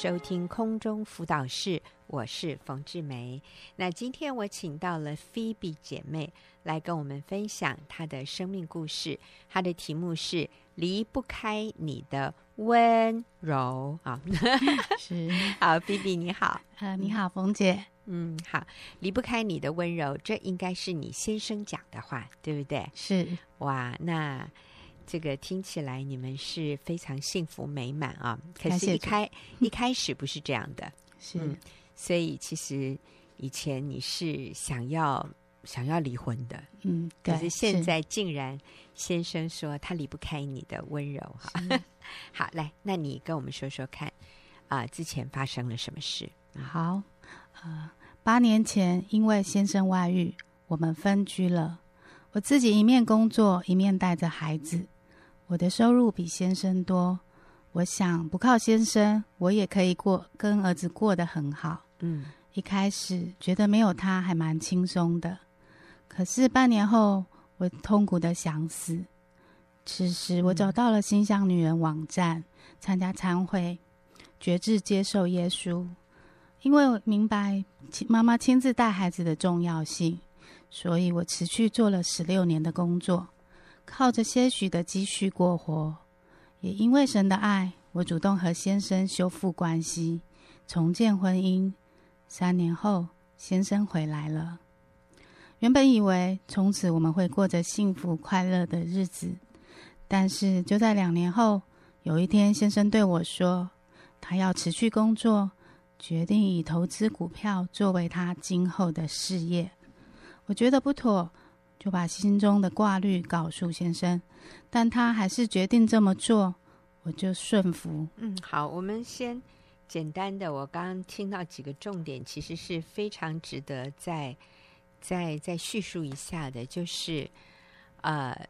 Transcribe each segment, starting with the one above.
收听空中辅导室，我是冯志梅。那今天我请到了菲比姐妹来跟我们分享她的生命故事，她的题目是“离不开你的温柔”啊。是，好，菲比你好，呃，你好，冯姐，嗯，好，离不开你的温柔，这应该是你先生讲的话，对不对？是，哇，那。这个听起来你们是非常幸福美满啊！可是，一开 一开始不是这样的，是、嗯，所以其实以前你是想要想要离婚的，嗯，可是现在竟然先生说他离不开你的温柔哈。好，来，那你跟我们说说看啊、呃，之前发生了什么事？好，呃，八年前因为先生外遇，我们分居了。我自己一面工作，一面带着孩子。我的收入比先生多，我想不靠先生，我也可以过跟儿子过得很好。嗯，一开始觉得没有他还蛮轻松的，可是半年后，我痛苦的想死。此时，我找到了心香女人网站，参加参会，决志接受耶稣，因为我明白妈妈亲自带孩子的重要性，所以我持续做了十六年的工作。靠着些许的积蓄过活，也因为神的爱，我主动和先生修复关系，重建婚姻。三年后，先生回来了。原本以为从此我们会过着幸福快乐的日子，但是就在两年后，有一天，先生对我说，他要辞去工作，决定以投资股票作为他今后的事业。我觉得不妥。就把心中的挂虑告诉先生，但他还是决定这么做，我就顺服。嗯，好，我们先简单的，我刚刚听到几个重点，其实是非常值得再再再叙述一下的，就是呃，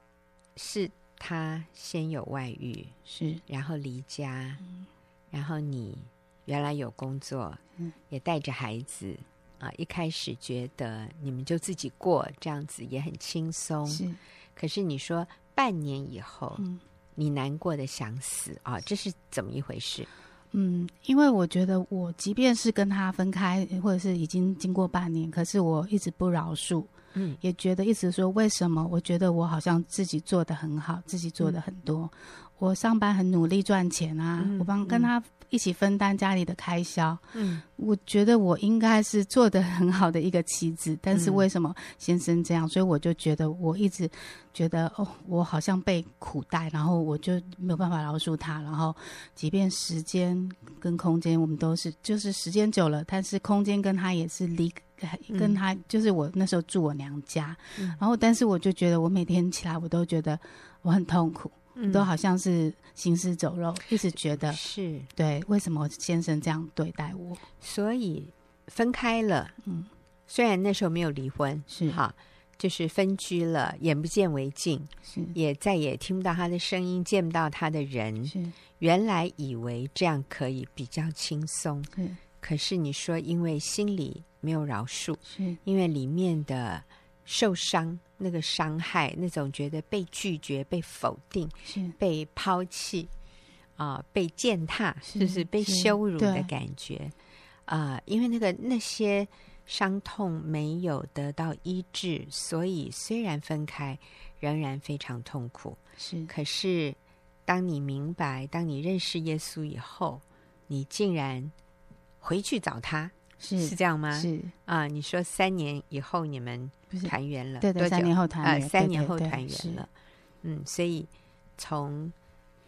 是他先有外遇，是，然后离家，嗯，然后你原来有工作，嗯，也带着孩子。啊，一开始觉得你们就自己过这样子也很轻松，是。可是你说半年以后，嗯，你难过的想死啊，这是怎么一回事？嗯，因为我觉得我即便是跟他分开，或者是已经经过半年，可是我一直不饶恕，嗯，也觉得一直说为什么？我觉得我好像自己做的很好，自己做的很多，嗯，我上班很努力赚钱啊，嗯，我帮跟他。一起分担家里的开销，嗯，我觉得我应该是做的很好的一个妻子，但是为什么先生这样？嗯，所以我就觉得我一直觉得哦，我好像被苦待，然后我就没有办法饶恕他，然后即便时间跟空间我们都是，就是时间久了，但是空间跟他也是离，跟他就是我那时候住我娘家，嗯，然后但是我就觉得我每天起来我都觉得我很痛苦。都好像是行尸走肉，一直觉得是对。为什么先生这样对待我？所以分开了。嗯，虽然那时候没有离婚，是哈，就是分居了，眼不见为净，是也再也听不到他的声音，见不到他的人。是原来以为这样可以比较轻松，是。可是你说，因为心里没有饶恕，是因为里面的。受伤，那个伤害，那种觉得被拒绝、被否定、是被抛弃啊、呃，被践踏，是不是被羞辱的感觉啊、呃？因为那个那些伤痛没有得到医治，所以虽然分开，仍然非常痛苦。是，可是当你明白，当你认识耶稣以后，你竟然回去找他，是是这样吗？是。啊，你说三年以后你们。团圆了，对对，三年后团圆，呃，三年后团圆了，嗯，所以从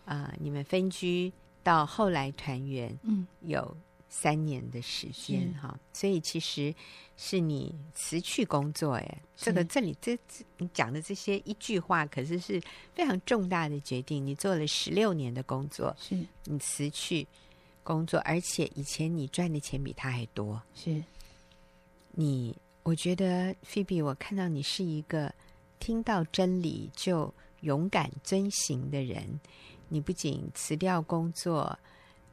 啊、呃、你们分居到后来团圆，嗯，有三年的时间哈，所以其实是你辞去工作，哎，这个这里这这你讲的这些一句话，可是是非常重大的决定。你做了十六年的工作，是。你辞去工作，而且以前你赚的钱比他还多，是你。我觉得菲比，我看到你是一个听到真理就勇敢遵行的人。你不仅辞掉工作，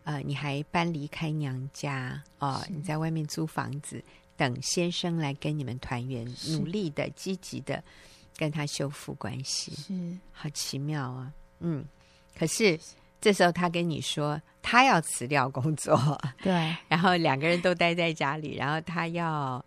呃，你还搬离开娘家哦，你在外面租房子，等先生来跟你们团圆，努力的、积极的跟他修复关系，是好奇妙啊！嗯，可是。这时候他跟你说他要辞掉工作，对，然后两个人都待在家里，然后他要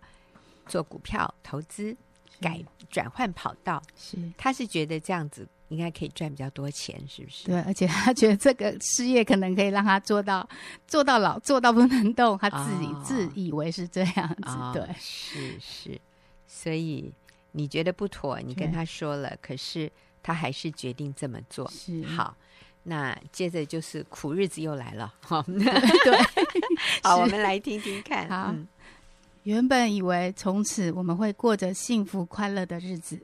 做股票投资，改转换跑道，是他是觉得这样子。应该可以赚比较多钱，是不是？对，而且他觉得这个事业可能可以让他做到做到老，做到不能动。他自己、哦、自以为是这样子，哦、对，是是。所以你觉得不妥，你跟他说了，可是他还是决定这么做。是好，那接着就是苦日子又来了。好，对，好，我们来听听看。好，嗯、原本以为从此我们会过着幸福快乐的日子。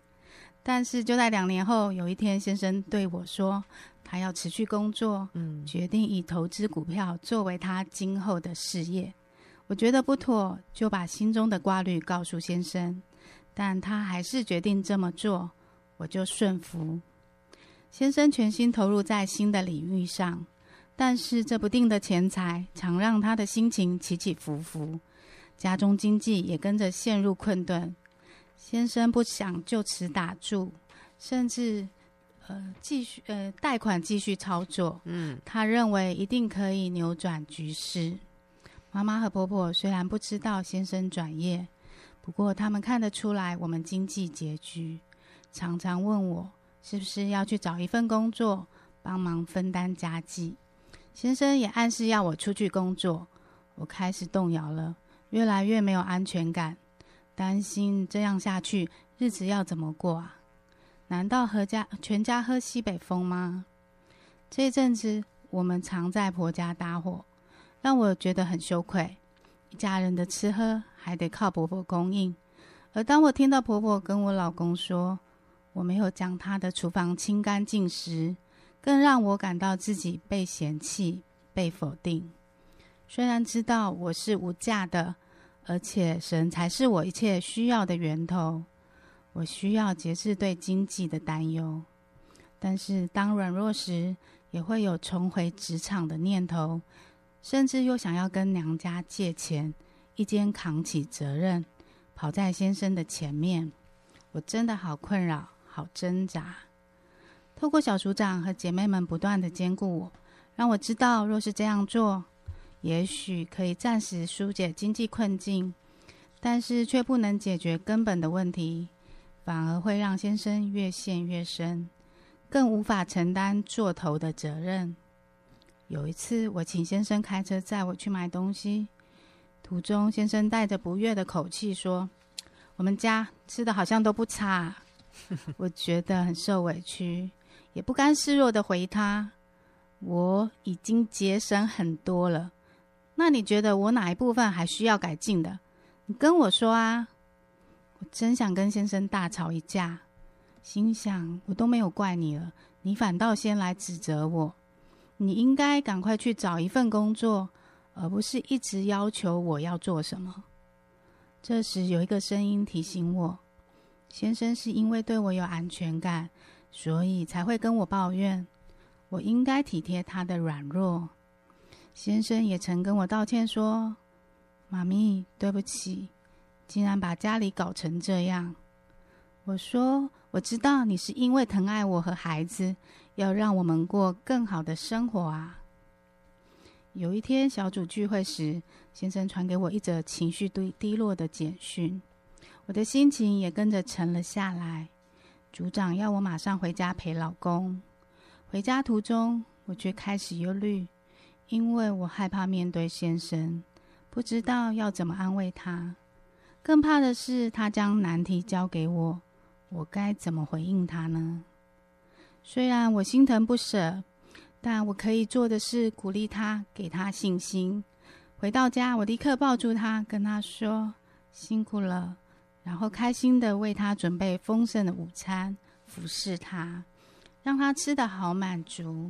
但是就在两年后，有一天，先生对我说，他要辞去工作，嗯，决定以投资股票作为他今后的事业。我觉得不妥，就把心中的挂虑告诉先生，但他还是决定这么做，我就顺服。先生全心投入在新的领域上，但是这不定的钱财常让他的心情起起伏伏，家中经济也跟着陷入困顿。先生不想就此打住，甚至呃继续呃贷款继续操作。嗯，他认为一定可以扭转局势。妈妈和婆婆虽然不知道先生转业，不过他们看得出来我们经济拮据，常常问我是不是要去找一份工作帮忙分担家计。先生也暗示要我出去工作，我开始动摇了，越来越没有安全感。担心这样下去，日子要怎么过啊？难道和家全家喝西北风吗？这阵子我们常在婆家搭伙，让我觉得很羞愧。一家人的吃喝还得靠婆婆供应，而当我听到婆婆跟我老公说我没有将他的厨房清干净时，更让我感到自己被嫌弃、被否定。虽然知道我是无价的。而且神才是我一切需要的源头，我需要节制对经济的担忧。但是当软弱时，也会有重回职场的念头，甚至又想要跟娘家借钱，一肩扛起责任，跑在先生的前面。我真的好困扰，好挣扎。透过小组长和姐妹们不断的兼顾我，让我知道，若是这样做。也许可以暂时纾解经济困境，但是却不能解决根本的问题，反而会让先生越陷越深，更无法承担做头的责任。有一次，我请先生开车载我去买东西，途中先生带着不悦的口气说：“我们家吃的好像都不差。” 我觉得很受委屈，也不甘示弱的回他：“我已经节省很多了。”那你觉得我哪一部分还需要改进的？你跟我说啊！我真想跟先生大吵一架，心想我都没有怪你了，你反倒先来指责我。你应该赶快去找一份工作，而不是一直要求我要做什么。这时有一个声音提醒我：先生是因为对我有安全感，所以才会跟我抱怨。我应该体贴他的软弱。先生也曾跟我道歉说：“妈咪，对不起，竟然把家里搞成这样。”我说：“我知道你是因为疼爱我和孩子，要让我们过更好的生活啊。”有一天小组聚会时，先生传给我一则情绪低低落的简讯，我的心情也跟着沉了下来。组长要我马上回家陪老公，回家途中，我却开始忧虑。因为我害怕面对先生，不知道要怎么安慰他，更怕的是他将难题交给我，我该怎么回应他呢？虽然我心疼不舍，但我可以做的是鼓励他，给他信心。回到家，我立刻抱住他，跟他说：“辛苦了。”然后开心地为他准备丰盛的午餐，服侍他，让他吃得好满足。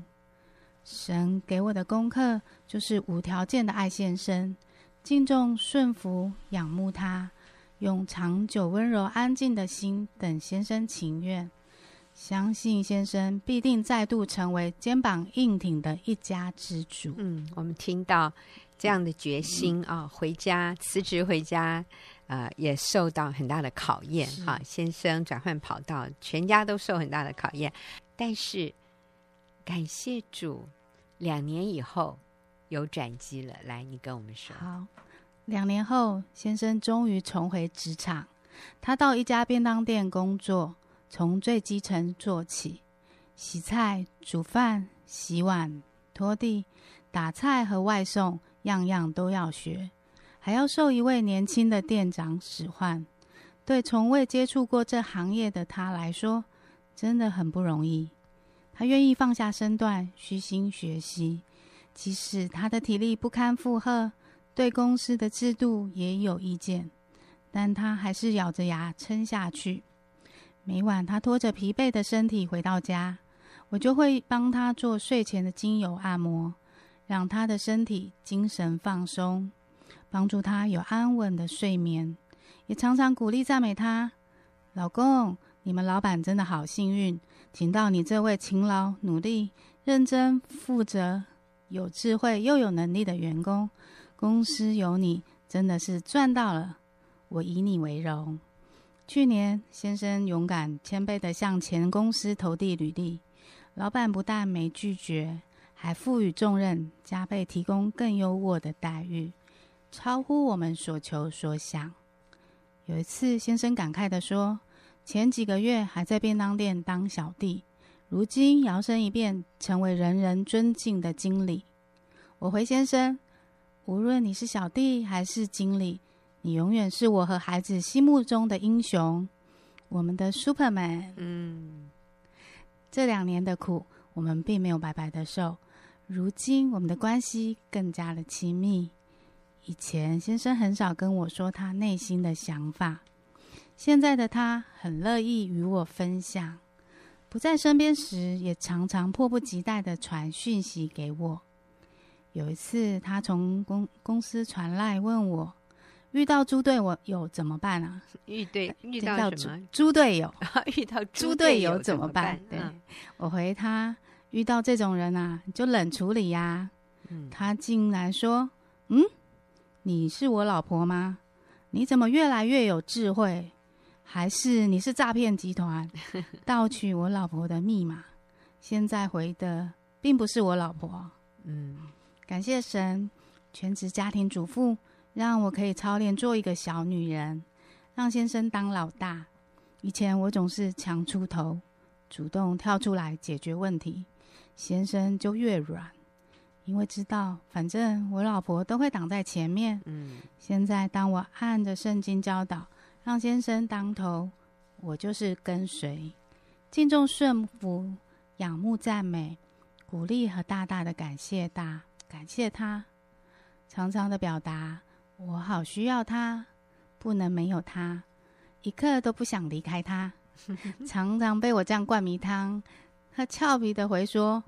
神给我的功课就是无条件的爱先生，敬重、顺服、仰慕他，用长久、温柔、安静的心等先生情愿，相信先生必定再度成为肩膀硬挺的一家之主。嗯，我们听到这样的决心啊、回家辞职回家，呃，也受到很大的考验哈、哦。先生转换跑道，全家都受很大的考验，但是感谢主。两年以后有转机了，来，你跟我们说。好，两年后，先生终于重回职场，他到一家便当店工作，从最基层做起，洗菜、煮饭、洗碗、拖地、打菜和外送，样样都要学，还要受一位年轻的店长使唤。对从未接触过这行业的他来说，真的很不容易。他愿意放下身段，虚心学习，即使他的体力不堪负荷，对公司的制度也有意见，但他还是咬着牙撑下去。每晚他拖着疲惫的身体回到家，我就会帮他做睡前的精油按摩，让他的身体精神放松，帮助他有安稳的睡眠，也常常鼓励赞美他：“老公，你们老板真的好幸运。”请到你这位勤劳、努力、认真、负责、有智慧又有能力的员工，公司有你真的是赚到了，我以你为荣。去年，先生勇敢、谦卑地向前公司投递履历，老板不但没拒绝，还赋予重任，加倍提供更优渥的待遇，超乎我们所求所想。有一次，先生感慨地说。前几个月还在便当店当小弟，如今摇身一变成为人人尊敬的经理。我回先生，无论你是小弟还是经理，你永远是我和孩子心目中的英雄，我们的 Superman。嗯，这两年的苦，我们并没有白白的受。如今我们的关系更加的亲密。以前先生很少跟我说他内心的想法。现在的他很乐意与我分享，不在身边时也常常迫不及待的传讯息给我。有一次，他从公公司传来问我，遇到猪队友怎么办啊？遇对遇到？猪队友？遇到猪队友怎么办？对，我回他，遇到这种人啊，就冷处理呀。他竟然说：“嗯，你是我老婆吗？你怎么越来越有智慧？”还是你是诈骗集团 盗取我老婆的密码？现在回的并不是我老婆。嗯，感谢神，全职家庭主妇让我可以操练做一个小女人，让先生当老大。以前我总是强出头，主动跳出来解决问题，先生就越软，因为知道反正我老婆都会挡在前面。嗯，现在当我按着圣经教导。让先生当头，我就是跟随，敬重顺服，仰慕赞美，鼓励和大大的感谢大感谢他，常常的表达我好需要他，不能没有他，一刻都不想离开他。常常被我这样灌迷汤，他俏皮的回说：“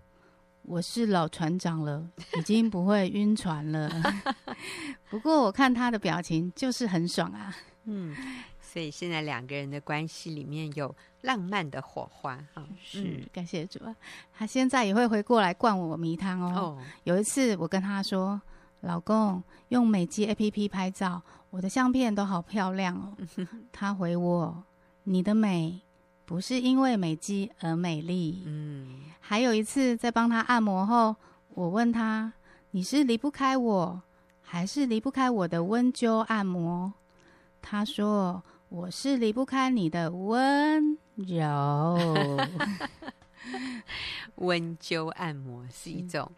我是老船长了，已经不会晕船了。”不过我看他的表情就是很爽啊。嗯，所以现在两个人的关系里面有浪漫的火花哈。是，嗯、感谢主啊。他现在也会回过来灌我迷汤哦。哦，有一次我跟他说：“老公，用美肌 APP 拍照，我的相片都好漂亮哦。”他回我：“你的美不是因为美肌而美丽。”嗯。还有一次在帮他按摩后，我问他：“你是离不开我，还是离不开我的温灸按摩？”他说：“我是离不开你的温柔。”温灸按摩是一种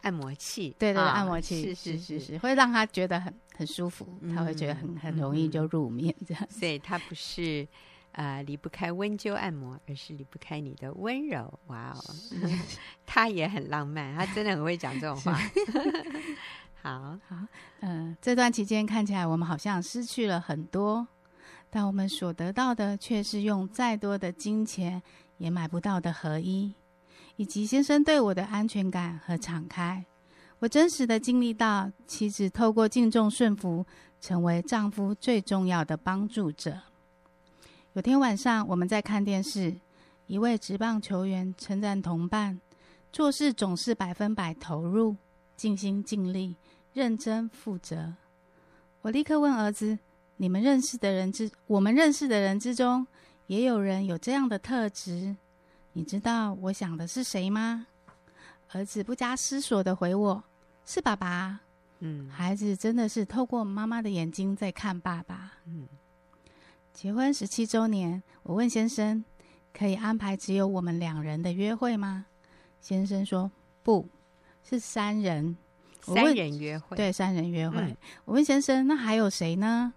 按摩器，对对，哦、按摩器是是是是，会让他觉得很很舒服，嗯、他会觉得很很容易就入眠这样。所以他不是呃离不开温灸按摩，而是离不开你的温柔。哇哦，他也很浪漫，他真的很会讲这种话。好 好，嗯、呃，这段期间看起来我们好像失去了很多，但我们所得到的却是用再多的金钱也买不到的合一，以及先生对我的安全感和敞开。我真实的经历到，妻子透过敬重顺服，成为丈夫最重要的帮助者。有天晚上我们在看电视，一位职棒球员称赞同伴，做事总是百分百投入，尽心尽力。认真负责。我立刻问儿子：“你们认识的人之，我们认识的人之中，也有人有这样的特质？你知道我想的是谁吗？”儿子不加思索的回我：“是爸爸。”嗯，孩子真的是透过妈妈的眼睛在看爸爸。嗯，结婚十七周年，我问先生：“可以安排只有我们两人的约会吗？”先生说：“不是三人，三人约会。”对，三人约会。嗯，我问先生：“那还有谁呢？”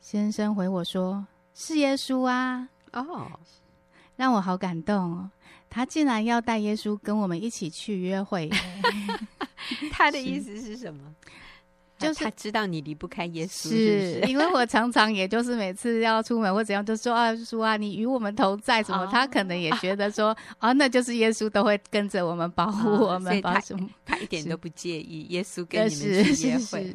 先生回我说：“是耶稣啊。”哦，让我好感动哦。他竟然要带耶稣跟我们一起去约会，他的意思是什么？就是他知道你离不开耶稣，是，是，是 因为我常常也就是每次要出门或怎样，就说啊，说啊，你与我们同在什么？哦、他可能也觉得说啊，那就是耶稣都会跟着我们保护我们，保什么、哦？他一点都不介意耶稣跟你们去约会，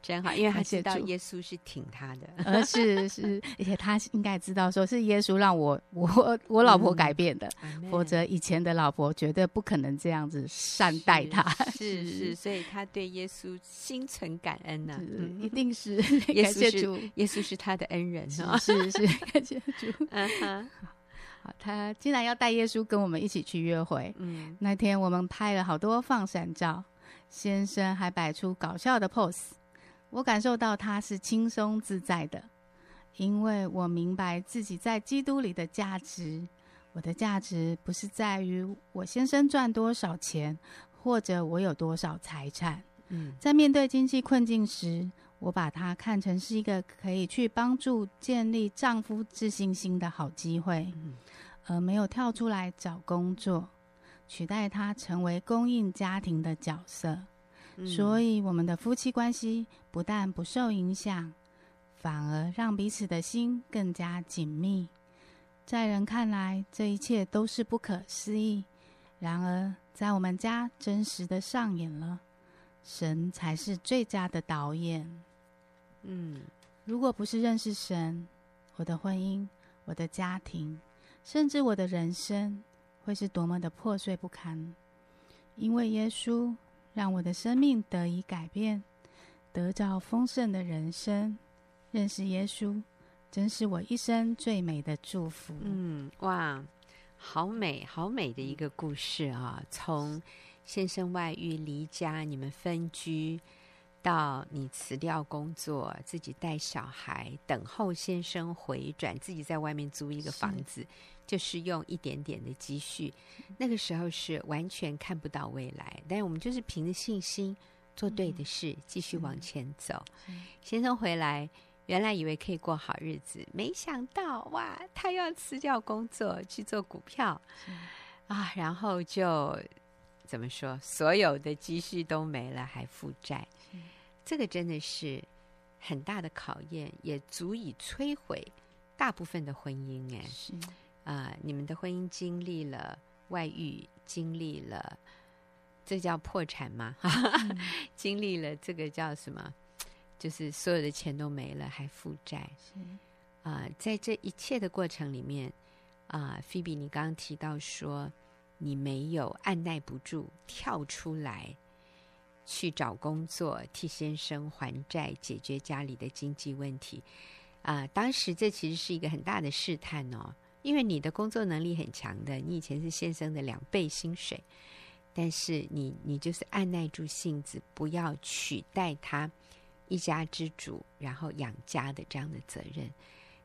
真好，因为他知道耶稣是挺他的，而是是，而且他应该知道说是耶稣让我我我老婆改变的，嗯、否则以前的老婆绝对不可能这样子善待他，是是，是，所以他对耶稣心存。感恩呢、啊，一定是 耶稣是耶稣是他的恩人啊，是是 感谢主。嗯哼，好，他竟然要带耶稣跟我们一起去约会。嗯，那天我们拍了好多放闪照，先生还摆出搞笑的 pose，我感受到他是轻松自在的，因为我明白自己在基督里的价值。我的价值不是在于我先生赚多少钱，或者我有多少财产。在面对经济困境时，我把它看成是一个可以去帮助建立丈夫自信心的好机会，而没有跳出来找工作，取代他成为供应家庭的角色。所以，我们的夫妻关系不但不受影响，反而让彼此的心更加紧密。在人看来，这一切都是不可思议；然而，在我们家真实的上演了。神才是最佳的导演。嗯，如果不是认识神，我的婚姻、我的家庭，甚至我的人生，会是多么的破碎不堪。因为耶稣让我的生命得以改变，得到丰盛的人生。认识耶稣，真是我一生最美的祝福。嗯，哇，好美，好美的一个故事啊！从先生外遇离家，你们分居，到你辞掉工作，自己带小孩，等候先生回转，自己在外面租一个房子，是就是用一点点的积蓄。那个时候是完全看不到未来，但是我们就是凭着信心做对的事，嗯、继续往前走。先生回来，原来以为可以过好日子，没想到哇，他要辞掉工作去做股票啊，然后就。怎么说？所有的积蓄都没了，还负债，这个真的是很大的考验，也足以摧毁大部分的婚姻。哎，是啊、呃，你们的婚姻经历了外遇，经历了这叫破产吗？嗯、经历了这个叫什么？就是所有的钱都没了，还负债。是啊、呃，在这一切的过程里面，啊、呃，菲比，你刚刚提到说。你没有按捺不住，跳出来去找工作，替先生还债，解决家里的经济问题啊、当时这其实是一个很大的试探哦，因为你的工作能力很强的，你以前是先生的两倍薪水，但是你你就是按捺住性子，不要取代他一家之主，然后养家的这样的责任，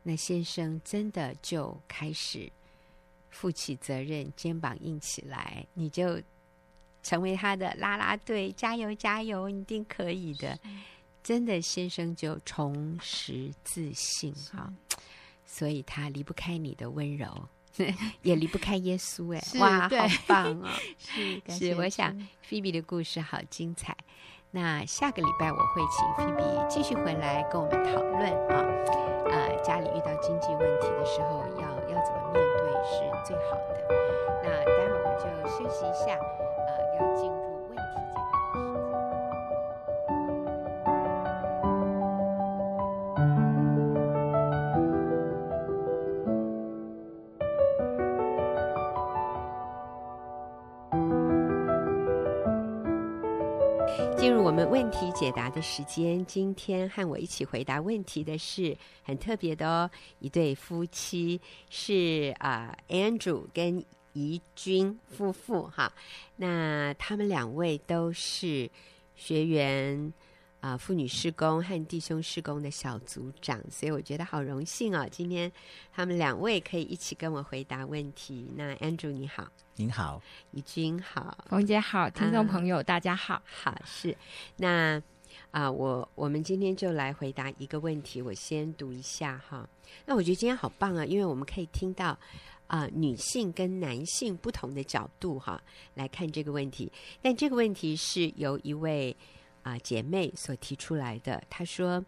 那先生真的就开始。负起责任，肩膀硬起来，你就成为他的啦啦队，加油加油，你一定可以的。真的，先生就重拾自信哈，是所以他离不开你的温柔，也离不开耶稣。哎，哇，好棒哦！是，是，我想菲比的故事好精彩。那下个礼拜我会请菲比继续回来跟我们讨论啊，呃，家里遇到经济问题的时候要。是最好的。那待会儿我们就休息一下，呃，要进入题解答的时间。今天和我一起回答问题的是很特别的哦，一对夫妻是啊，呃，Andrew 跟怡君夫妇哈。那他们两位都是学员啊，妇女施工和弟兄施工的小组长，所以我觉得好荣幸哦。今天他们两位可以一起跟我回答问题。那 Andrew 你好，您好，怡君好，冯姐好，听众朋友、啊、大家好，好是那。啊，我我们今天就来回答一个问题，我先读一下哈。那我觉得今天好棒啊，因为我们可以听到啊女性跟男性不同的角度哈来看这个问题。但这个问题是由一位啊姐妹所提出来的，她说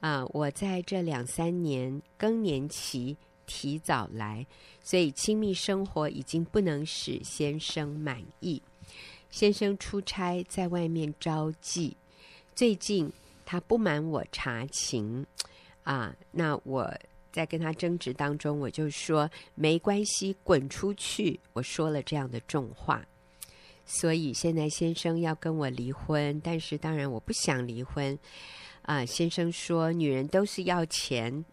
啊，我在这两三年更年期提早来，所以亲密生活已经不能使先生满意。先生出差在外面招妓。最近他不满我查情啊，那我在跟他争执当中，我就说没关系，滚出去。我说了这样的重话，所以现在先生要跟我离婚，但是当然我不想离婚啊。先生说女人都是要钱，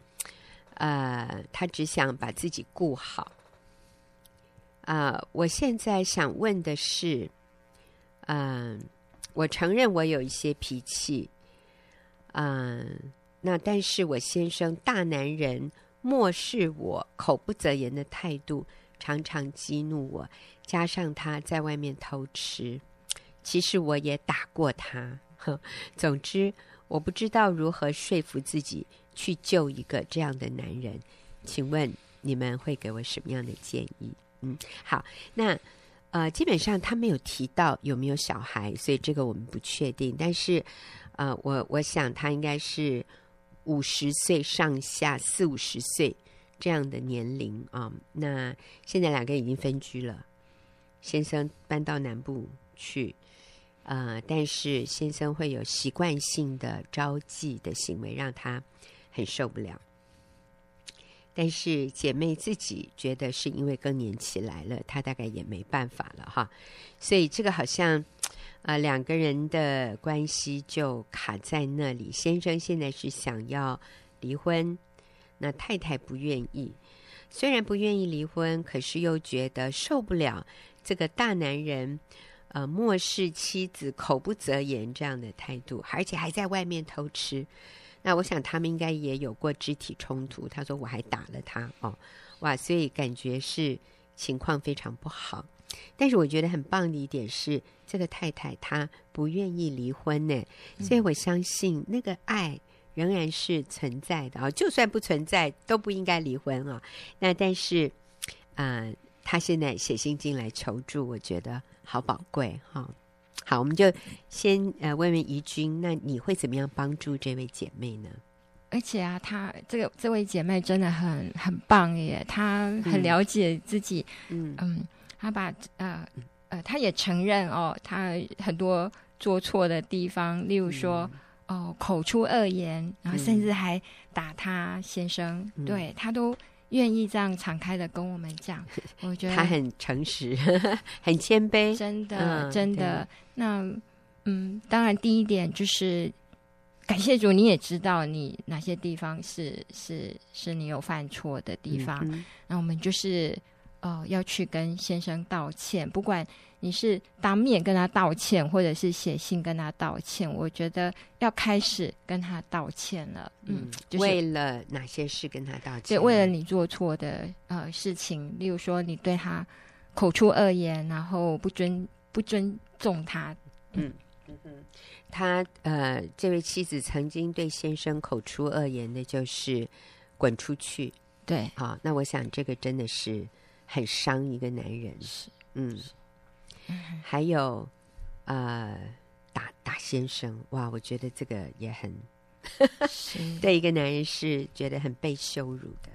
呃，他只想把自己顾好啊。我现在想问的是，嗯、我承认我有一些脾气，嗯，那但是我先生大男人漠视我、口不择言的态度，常常激怒我。加上他在外面偷吃，其实我也打过他。呵，总之，我不知道如何说服自己去救一个这样的男人。请问你们会给我什么样的建议？嗯，好，那。呃，基本上他没有提到有没有小孩，所以这个我们不确定。但是，呃，我我想他应该是五十岁上下，四五十岁这样的年龄啊，那现在两个人已经分居了，先生搬到南部去，呃，但是先生会有习惯性的招妓的行为，让他很受不了。但是姐妹自己觉得是因为更年期来了，她大概也没办法了哈，所以这个好像啊、两个人的关系就卡在那里。先生现在是想要离婚，那太太不愿意。虽然不愿意离婚，可是又觉得受不了这个大男人呃漠视妻子、口不择言这样的态度，而且还在外面偷吃。那我想他们应该也有过肢体冲突。他说我还打了他哦，哇！所以感觉是情况非常不好。但是我觉得很棒的一点是，这个太太她不愿意离婚呢，所以我相信那个爱仍然是存在的啊。就算不存在，都不应该离婚啊。那但是，呃，他现在写信进来求助，我觉得好宝贵哈。好，我们就先呃问问怡君，那你会怎么样帮助这位姐妹呢？而且啊，她这个这位姐妹真的很很棒耶，她很了解自己，嗯嗯，她把呃呃，她也承认哦，她很多做错的地方，例如说、嗯、哦口出恶言，然后甚至还打他先生，嗯、对他都。愿意这样敞开的跟我们讲，我觉得他很诚实，很谦卑，真的，嗯、真的。那嗯，当然，第一点就是感谢主，你也知道你哪些地方是是是你有犯错的地方。嗯、那我们就是呃要去跟先生道歉，不管。你是当面跟他道歉，或者是写信跟他道歉？我觉得要开始跟他道歉了。嗯，就是、为了哪些事跟他道歉？对，为了你做错的呃事情，例如说你对他口出恶言，然后不尊不尊重他。嗯嗯嗯，他呃，这位妻子曾经对先生口出恶言的，就是滚出去。对，好，那我想这个真的是很伤一个男人。是，嗯。还有，呃，打打先生，哇，我觉得这个也很，对一个男人是觉得很被羞辱的。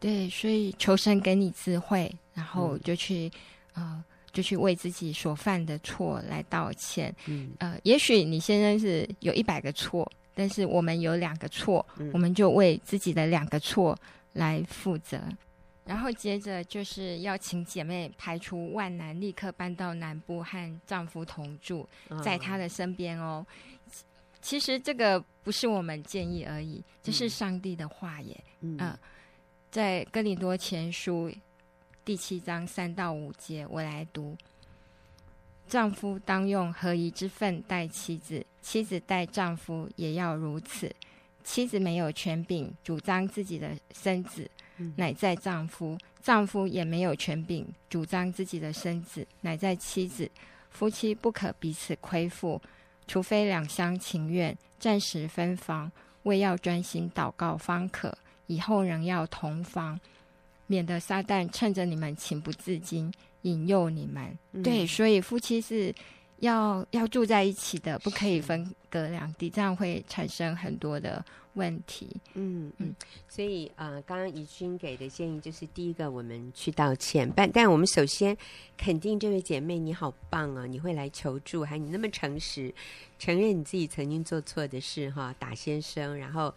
对，所以求神给你智慧，然后就去，嗯、呃，就去为自己所犯的错来道歉。嗯，呃，也许你先生是有一百个错，但是我们有两个错，嗯、我们就为自己的两个错来负责。然后接着就是要请姐妹排除万难，立刻搬到南部和丈夫同住，在他的身边哦。其实这个不是我们建议而已，这是上帝的话耶。嗯，呃、在哥林多前书第七章三到五节，我来读：丈夫当用合宜之分待妻子，妻子待丈夫也要如此。妻子没有权柄主张自己的身子，乃在丈夫；丈夫也没有权柄主张自己的身子，乃在妻子。夫妻不可彼此亏负，除非两厢情愿，暂时分房，为要专心祷告方可。以后仍要同房，免得撒旦趁着你们情不自禁，引诱你们。嗯、对，所以夫妻是要要住在一起的，不可以分隔两地，这样会产生很多的问题。嗯嗯，所以呃，刚刚怡君给的建议就是，第一个，我们去道歉，但但我们首先肯定这位姐妹你好棒啊，你会来求助，还你那么诚实，承认你自己曾经做错的事哈，打先生，然后。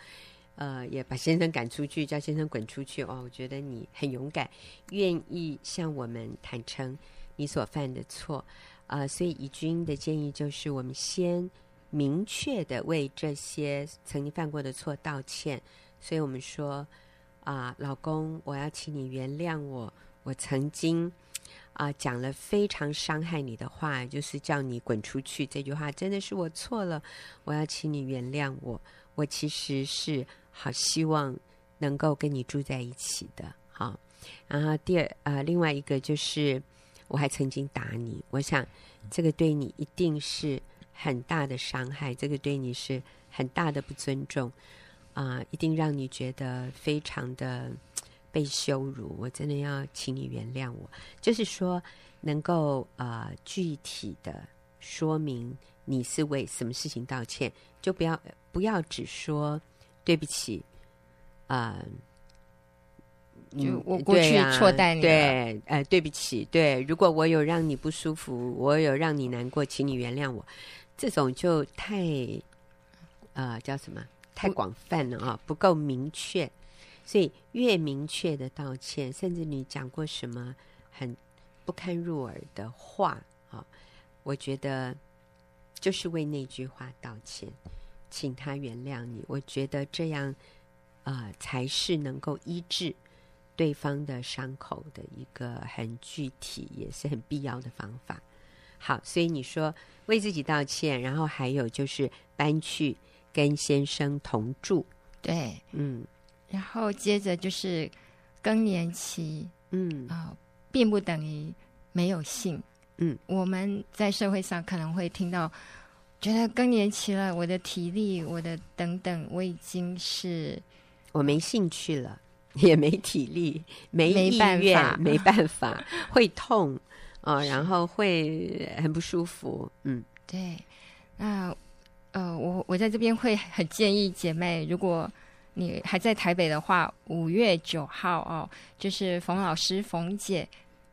呃，也把先生赶出去，叫先生滚出去哦。我觉得你很勇敢，愿意向我们坦诚你所犯的错啊、呃。所以怡君的建议就是，我们先明确的为这些曾经犯过的错道歉。所以我们说啊、老公，我要请你原谅我，我曾经啊、讲了非常伤害你的话，就是叫你滚出去这句话，真的是我错了，我要请你原谅我，我其实是。好，希望能够跟你住在一起的。好，然后第二，呃，另外一个就是，我还曾经打你，我想这个对你一定是很大的伤害，这个对你是很大的不尊重啊、一定让你觉得非常的被羞辱。我真的要请你原谅我，就是说能够呃具体的说明你是为什么事情道歉，就不要不要只说。对不起，啊、就我过去错待你了，对，呃，对不起，对，如果我有让你不舒服，我有让你难过，请你原谅我。这种就太，呃，叫什么？太广泛了啊，不够明确。所以越明确的道歉，甚至你讲过什么很不堪入耳的话啊，我觉得就是为那句话道歉。请他原谅你，我觉得这样，啊、呃，才是能够医治对方的伤口的一个很具体也是很必要的方法。好，所以你说为自己道歉，然后还有就是搬去跟先生同住，对，嗯，然后接着就是更年期，嗯。啊、呃，并不等于没有性，嗯，我们在社会上可能会听到。觉得更年期了，我的体力，我的等等，我已经是我没兴趣了，也没体力，没意愿，没办法，没办法 会痛啊、呃，然后会很不舒服。嗯，对。那呃，我我在这边会很建议姐妹，如果你还在台北的话，五月九号哦，就是冯老师冯姐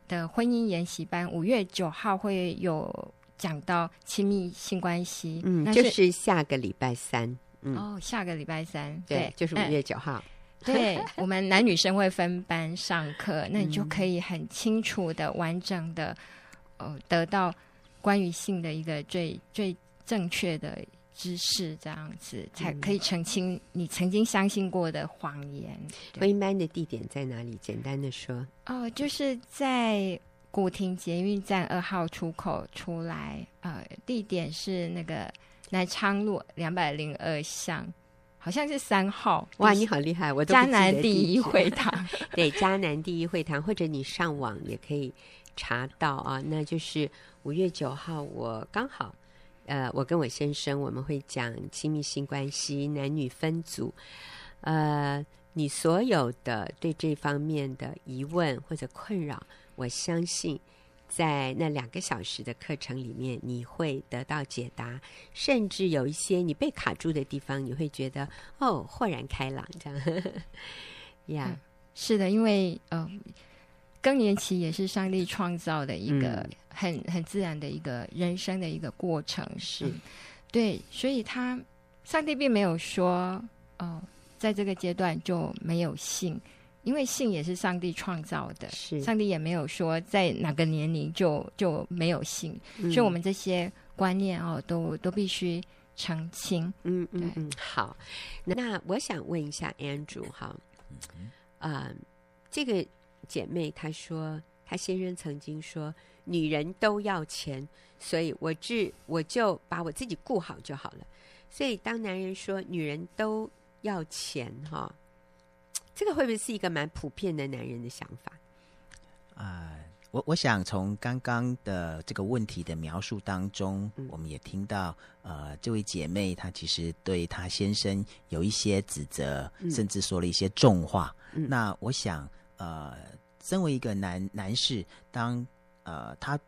的婚姻研习班，五月九号会有。讲到亲密性关系，嗯，就是下个礼拜三，嗯，哦，下个礼拜三，对，对就是五月九号，嗯、对我们男女生会分班上课，那你就可以很清楚的、完整的，呃，得到关于性的一个最最正确的知识，这样子才可以澄清你曾经相信过的谎言。婚姻班的地点在哪里？简单的说，哦，就是在。古亭捷运站二号出口出来，呃，地点是那个南昌路两百零二巷，好像是三号。哇，你好厉害！我都嘉南第一会堂，对，嘉南第一会堂，或者你上网也可以查到啊。那就是五月九号，我刚好，呃，我跟我先生我们会讲亲密性关系，男女分组。呃，你所有的对这方面的疑问或者困扰。我相信，在那两个小时的课程里面，你会得到解答，甚至有一些你被卡住的地方，你会觉得哦，豁然开朗，这样。呀、yeah. 嗯，是的，因为呃，更年期也是上帝创造的一个很、嗯、很自然的一个人生的一个过程，是、嗯、对，所以他上帝并没有说哦、呃，在这个阶段就没有性。因为性也是上帝创造的，是上帝也没有说在哪个年龄就就没有性，嗯，所以我们这些观念哦，都都必须澄清。嗯嗯嗯，好。那我想问一下 Andrew 哈，啊，呃，这个姐妹她说，她先生曾经说，女人都要钱，所以我就我就把我自己顾好就好了。所以当男人说女人都要钱，哈，这个会不会是一个蛮普遍的男人的想法？啊、呃，我我想从刚刚的这个问题的描述当中，嗯、我们也听到，呃，这位姐妹她其实对她先生有一些指责，嗯、甚至说了一些重话。嗯、那我想，呃，身为一个男男士，当呃他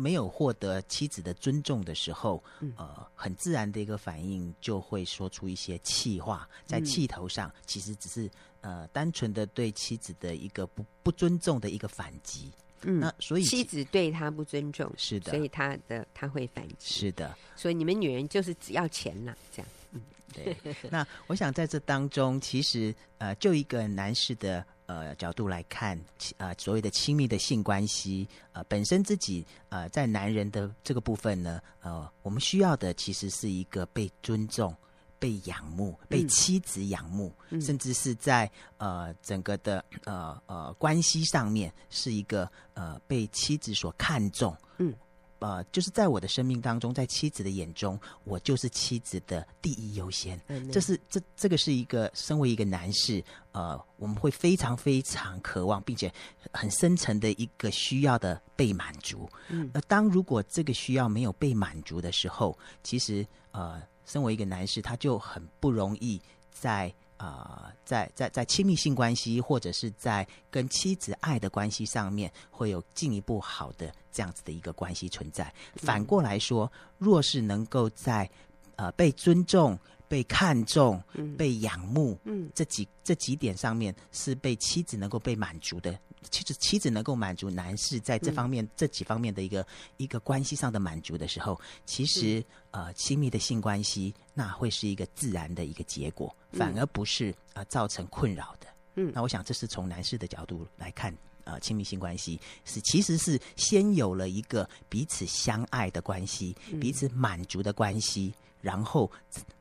没有获得妻子的尊重的时候，嗯、呃，很自然的一个反应就会说出一些气话，在气头上，嗯、其实只是。呃，单纯的对妻子的一个不不尊重的一个反击，嗯，那所以妻子对他不尊重，是的，所以他的他会反击，是的，所以你们女人就是只要钱了，这样，嗯，对。那我想在这当中，其实呃，就一个男士的呃角度来看，呃，所谓的亲密的性关系，呃，本身自己呃在男人的这个部分呢，呃，我们需要的其实是一个被尊重。被仰慕，被妻子仰慕，嗯、甚至是在呃整个的呃呃关系上面，是一个呃被妻子所看重。嗯，呃，就是在我的生命当中，在妻子的眼中，我就是妻子的第一优先。嗯，这是这这个是一个身为一个男士，呃，我们会非常非常渴望，并且很深层的一个需要的被满足。嗯，那当如果这个需要没有被满足的时候，其实呃。身为一个男士，他就很不容易在啊、呃，在在在亲密性关系或者是在跟妻子爱的关系上面，会有进一步好的这样子的一个关系存在。反过来说，若是能够在呃被尊重、被看重、被仰慕，嗯，这几这几点上面是被妻子能够被满足的。其实妻子能够满足男士在这方面、嗯、这几方面的一个一个关系上的满足的时候，其实、嗯、呃亲密的性关系那会是一个自然的一个结果，反而不是呃造成困扰的。嗯，那我想这是从男士的角度来看，呃亲密性关系是其实是先有了一个彼此相爱的关系，彼此满足的关系。然后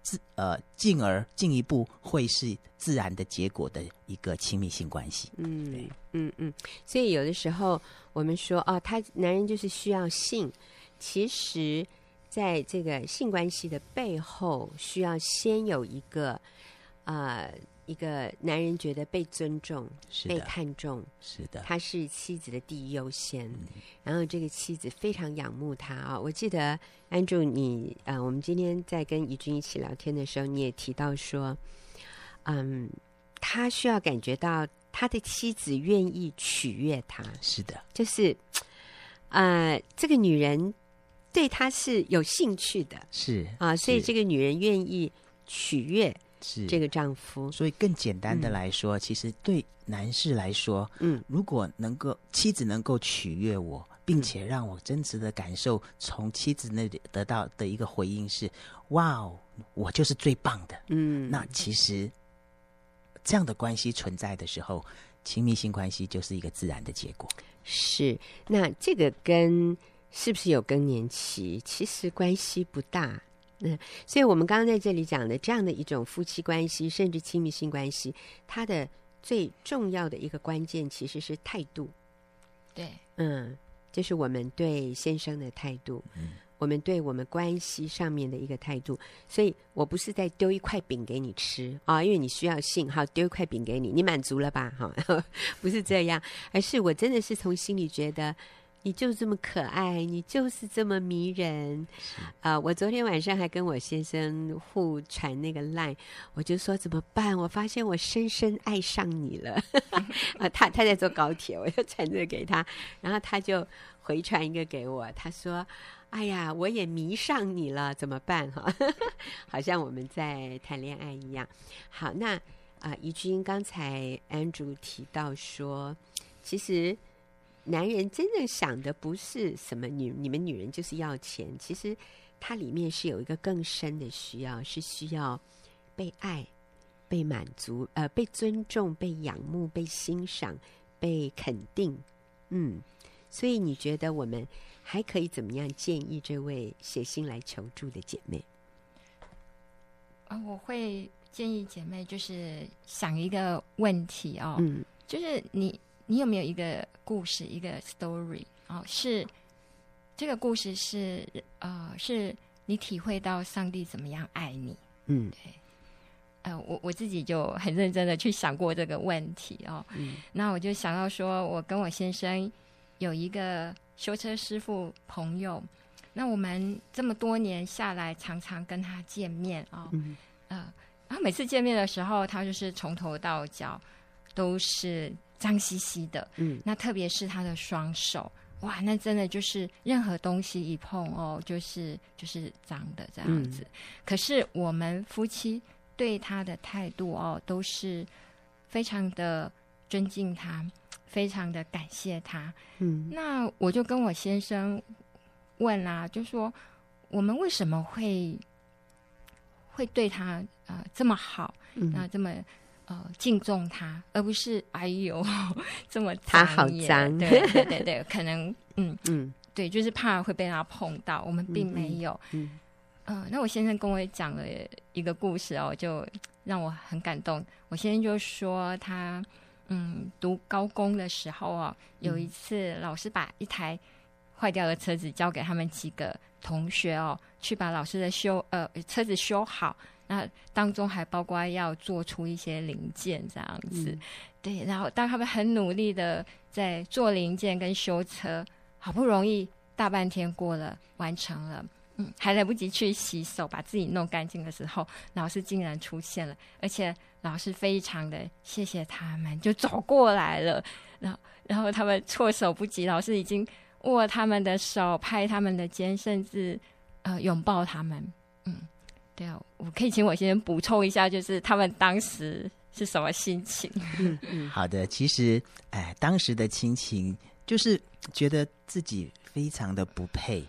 自呃进而进一步会是自然的结果的一个亲密性关系。嗯，对，嗯嗯。所以有的时候我们说哦，他男人就是需要性，其实在这个性关系的背后，需要先有一个啊。呃一个男人觉得被尊重、被看重，是的，他是妻子的第一优先。嗯、然后这个妻子非常仰慕他啊！我记得安住你啊、呃，我们今天在跟怡君一起聊天的时候，你也提到说，嗯，他需要感觉到他的妻子愿意取悦他，是的，就是呃，这个女人对他是有兴趣的，是啊，所以这个女人愿意取悦。是。这个丈夫，所以更简单的来说，嗯、其实对男士来说，嗯，如果能够妻子能够取悦我，并且让我真实的感受从妻子那里得到的一个回应是，哇哦，我就是最棒的，嗯，那其实这样的关系存在的时候，亲密性关系就是一个自然的结果。是，那这个跟是不是有更年期，其实关系不大。嗯，所以我们刚刚在这里讲的这样的一种夫妻关系，甚至亲密性关系，它的最重要的一个关键其实是态度。对，嗯，这是我们对先生的态度，嗯，我们对我们关系上面的一个态度。所以我不是在丢一块饼给你吃啊，因为你需要信号，丢一块饼给你，你满足了吧？哈，不是这样，而是我真的是从心里觉得。你就这么可爱，你就是这么迷人，啊、呃！我昨天晚上还跟我先生互传那个 line，我就说怎么办？我发现我深深爱上你了。啊，他他在坐高铁，我就传这个给他，然后他就回传一个给我，他说：“哎呀，我也迷上你了，怎么办？”哈，好像我们在谈恋爱一样。好，那啊，怡、呃、君刚才 Andrew 提到说，其实。男人真正想的不是什么女，你们女人就是要钱。其实，它里面是有一个更深的需要，是需要被爱、被满足、呃，被尊重、被仰慕、被欣赏、被肯定。嗯，所以你觉得我们还可以怎么样建议这位写信来求助的姐妹？啊，我会建议姐妹就是想一个问题哦，嗯，就是你。你有没有一个故事，一个 story 哦？是这个故事是呃，是你体会到上帝怎么样爱你？嗯，对。呃，我我自己就很认真的去想过这个问题哦。嗯。那我就想到说，我跟我先生有一个修车师傅朋友，那我们这么多年下来，常常跟他见面哦。嗯。呃，然后每次见面的时候，他就是从头到脚都是脏兮兮的。嗯。那特别是他的双手，哇，那真的就是任何东西一碰哦，就是就是脏的这样子。嗯。可是我们夫妻。对他的态度哦，都是非常的尊敬他，非常的感谢他。嗯，那我就跟我先生问啊，就说我们为什么会会对他呃这么好，嗯、那这么呃敬重他，而不是哎呦 这么脏他好脏？对对对对，可能嗯 嗯，对，就是怕会被他碰到，我们并没有。嗯、呃，那我先生跟我讲了一个故事哦，就让我很感动。我先生就说他，嗯，读高工的时候哦，有一次老师把一台坏掉的车子交给他们几个同学哦，去把老师的修呃车子修好。那当中还包括要做出一些零件这样子，嗯、对。然后当他们很努力的在做零件跟修车，好不容易大半天过了，完成了。嗯，还来不及去洗手，把自己弄干净的时候，老师竟然出现了，而且老师非常的谢谢他们，就走过来了。然后，然后他们措手不及，老师已经握他们的手，拍他们的肩，甚至呃拥抱他们。嗯，对啊，我可以请我先补充一下，就是他们当时是什么心情？嗯嗯，好的，其实哎，当时的心情就是觉得自己非常的不配。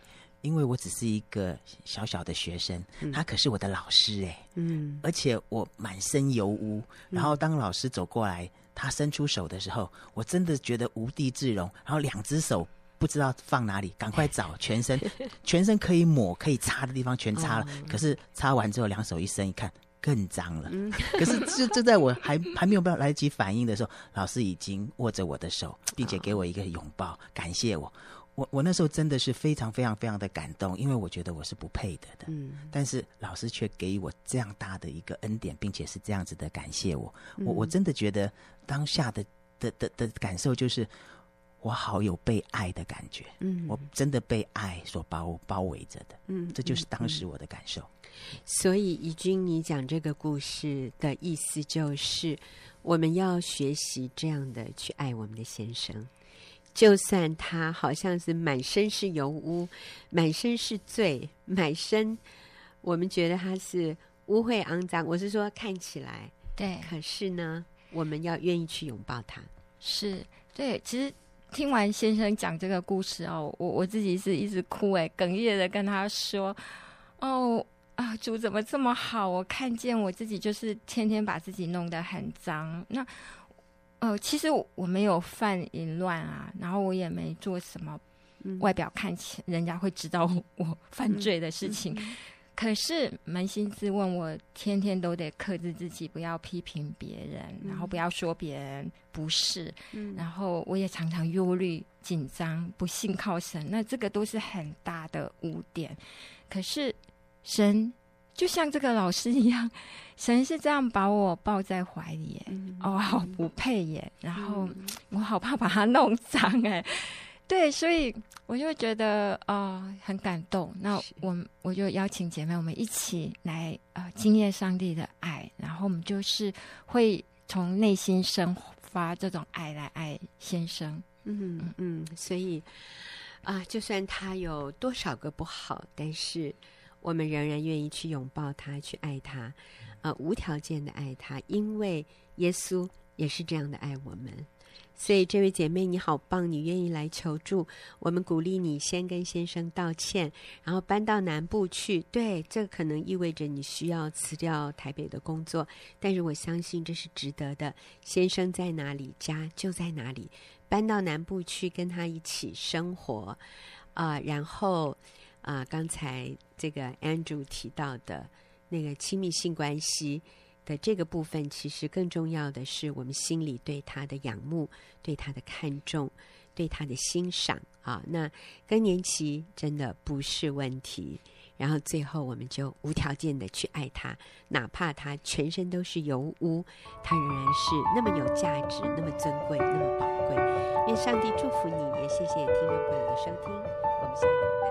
因为我只是一个小小的学生，嗯、他可是我的老师哎，嗯，而且我满身油污。然后当老师走过来，嗯、他伸出手的时候，我真的觉得无地自容。然后两只手不知道放哪里，赶快找全身，全身可以抹、可以擦的地方全擦了。哦、可是擦完之后，两手一伸一看，更脏了。嗯、可是就就在我还还没有办法来得及反应的时候，老师已经握着我的手，并且给我一个拥抱，感谢我。我我那时候真的是非常非常非常的感动，因为我觉得我是不配得的，嗯，但是老师却给予我这样大的一个恩典，并且是这样子的感谢我，嗯、我我真的觉得当下的的的的感受就是我好有被爱的感觉，嗯，我真的被爱所包包围着的，嗯，这就是当时我的感受。所以怡君，你讲这个故事的意思就是我们要学习这样的去爱我们的先生。就算他好像是满身是油污，满身是罪，满身我们觉得他是污秽肮脏。我是说看起来对，可是呢，我们要愿意去拥抱他。是对，其实听完先生讲这个故事哦，我我自己是一直哭哎，哽咽的跟他说：“哦啊，主怎么这么好？我看见我自己就是天天把自己弄得很脏。”那。呃，其实我没有犯淫乱啊，然后我也没做什么，外表看起人家会知道我 犯罪的事情。可是扪心自问，我天天都得克制自己，不要批评别人，嗯、然后不要说别人不是，嗯、然后我也常常忧虑、紧张，不信靠神，那这个都是很大的污点。可是神。就像这个老师一样，神是这样把我抱在怀里耶，嗯、哦，好不配耶，然后、嗯、我好怕把它弄脏哎，对，所以我就觉得啊、呃、很感动。那我我就邀请姐妹，我们一起来呃经验上帝的爱，然后我们就是会从内心生发这种爱来爱先生。嗯嗯，所以啊、呃，就算他有多少个不好，但是。我们仍然愿意去拥抱他，去爱他，呃，无条件的爱他，因为耶稣也是这样的爱我们。所以，这位姐妹你好棒，你愿意来求助，我们鼓励你先跟先生道歉，然后搬到南部去。对，这可能意味着你需要辞掉台北的工作，但是我相信这是值得的。先生在哪里，家就在哪里，搬到南部去跟他一起生活，啊、然后。啊，刚才这个 Andrew 提到的那个亲密性关系的这个部分，其实更重要的是我们心里对他的仰慕、对他的看重、对他的欣赏啊。那更年期真的不是问题，然后最后我们就无条件的去爱他，哪怕他全身都是油污，他仍然是那么有价值、那么尊贵、那么宝贵。愿上帝祝福你，也谢谢听众朋友的收听，我们下个礼拜。